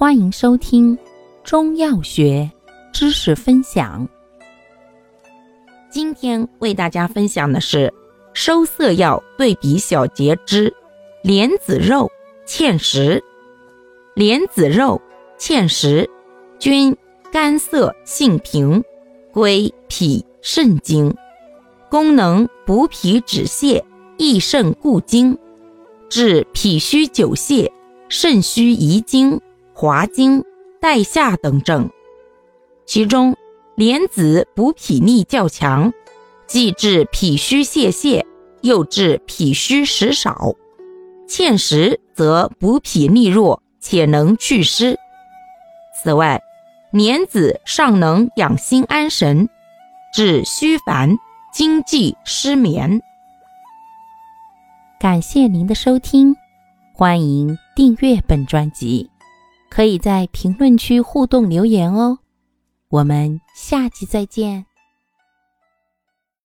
欢迎收听中药学知识分享。今天为大家分享的是收涩药对比小节之莲子肉、芡实。莲子肉、芡实均甘涩性平，归脾肾经，功能补脾止泻、益肾固精，治脾虚久泻、肾虚遗精。滑精、带下等症，其中莲子补脾力较强，既治脾虚泄泻，又治脾虚食少；芡实则补脾力弱，且能祛湿。此外，莲子尚能养心安神，治虚烦、惊悸、失眠。感谢您的收听，欢迎订阅本专辑。可以在评论区互动留言哦，我们下期再见。